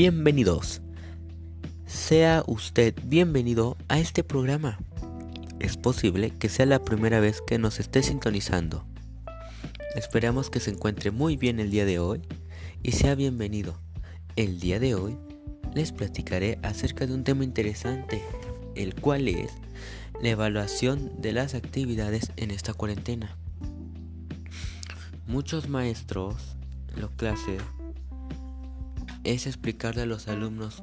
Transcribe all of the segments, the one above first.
bienvenidos. Sea usted bienvenido a este programa. Es posible que sea la primera vez que nos esté sintonizando. Esperamos que se encuentre muy bien el día de hoy y sea bienvenido. El día de hoy les platicaré acerca de un tema interesante, el cual es la evaluación de las actividades en esta cuarentena. Muchos maestros, los clases, es explicarle a los alumnos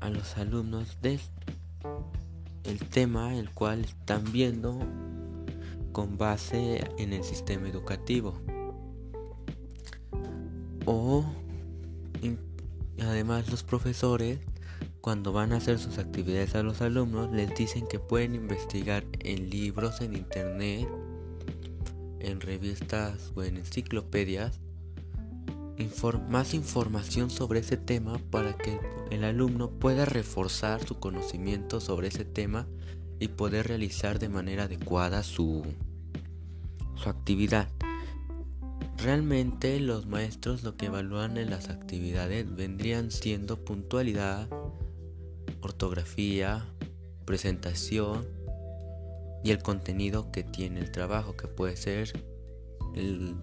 a los alumnos de el tema el cual están viendo con base en el sistema educativo. O además los profesores cuando van a hacer sus actividades a los alumnos les dicen que pueden investigar en libros en internet en revistas o en enciclopedias más información sobre ese tema para que el alumno pueda reforzar su conocimiento sobre ese tema y poder realizar de manera adecuada su, su actividad. Realmente los maestros lo que evalúan en las actividades vendrían siendo puntualidad, ortografía, presentación y el contenido que tiene el trabajo, que puede ser el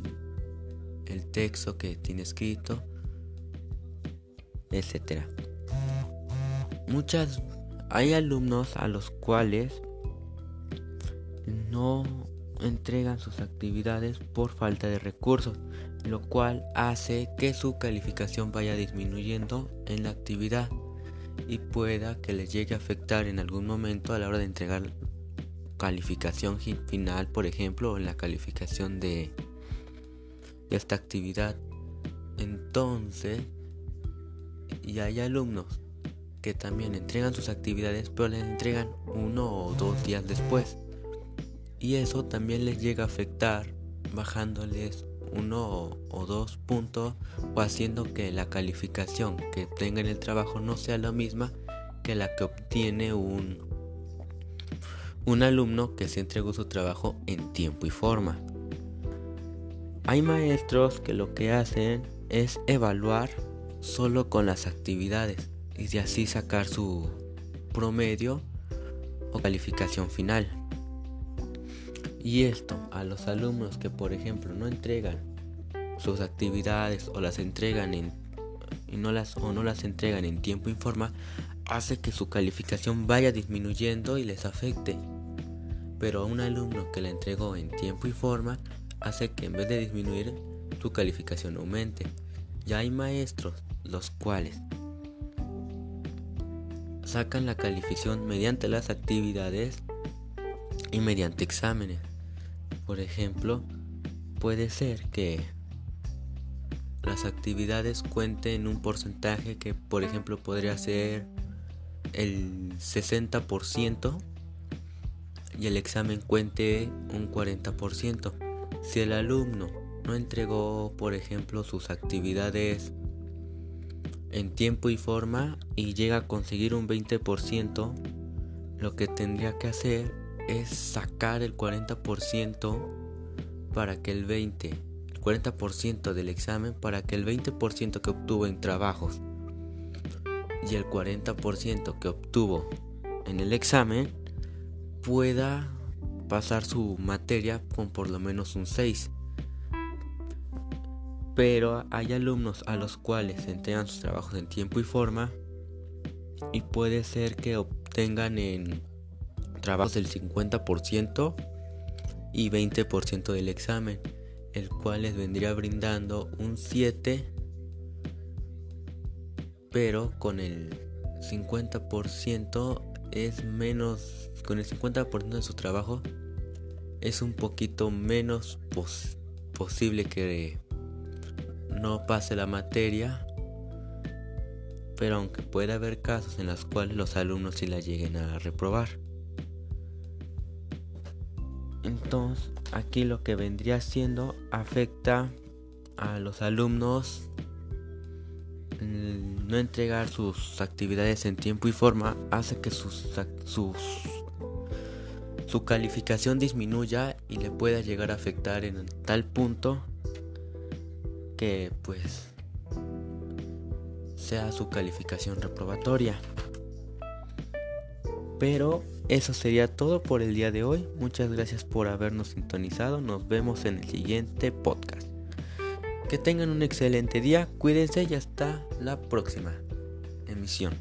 el texto que tiene escrito, etcétera. Muchas hay alumnos a los cuales no entregan sus actividades por falta de recursos, lo cual hace que su calificación vaya disminuyendo en la actividad y pueda que les llegue a afectar en algún momento a la hora de entregar calificación final, por ejemplo, en la calificación de esta actividad. Entonces, y hay alumnos que también entregan sus actividades, pero les entregan uno o dos días después. Y eso también les llega a afectar, bajándoles uno o, dos puntos o haciendo que la calificación que tenga en el trabajo no sea la misma que la que obtiene un, un alumno que se entregó su trabajo en tiempo y forma. Hay maestros que lo que hacen es evaluar solo con las actividades y de así sacar su promedio o calificación final. Y esto a los alumnos que por ejemplo no entregan sus actividades o las entregan en y no las o no las entregan en tiempo y forma hace que su calificación vaya disminuyendo y les afecte. Pero a un alumno que la entregó en tiempo y forma hace que en vez de disminuir, tu calificación aumente. Ya hay maestros los cuales sacan la calificación mediante las actividades y mediante exámenes. Por ejemplo, puede ser que las actividades cuenten un porcentaje que, por ejemplo, podría ser el 60% y el examen cuente un 40%. Si el alumno no entregó, por ejemplo, sus actividades en tiempo y forma y llega a conseguir un 20%, lo que tendría que hacer es sacar el 40% para que el 20, el 40% del examen para que el 20% que obtuvo en trabajos y el 40% que obtuvo en el examen pueda pasar su materia con por lo menos un 6. Pero hay alumnos a los cuales entregan sus trabajos en tiempo y forma y puede ser que obtengan en trabajos el 50% y 20% del examen, el cual les vendría brindando un 7, pero con el 50% es menos, con el 50% de su trabajo es un poquito menos posible que no pase la materia, pero aunque puede haber casos en los cuales los alumnos sí la lleguen a reprobar. Entonces, aquí lo que vendría siendo afecta a los alumnos no entregar sus actividades en tiempo y forma hace que sus, su calificación disminuya y le pueda llegar a afectar en tal punto que pues sea su calificación reprobatoria. Pero eso sería todo por el día de hoy. Muchas gracias por habernos sintonizado. Nos vemos en el siguiente podcast. Que tengan un excelente día, cuídense y hasta la próxima emisión.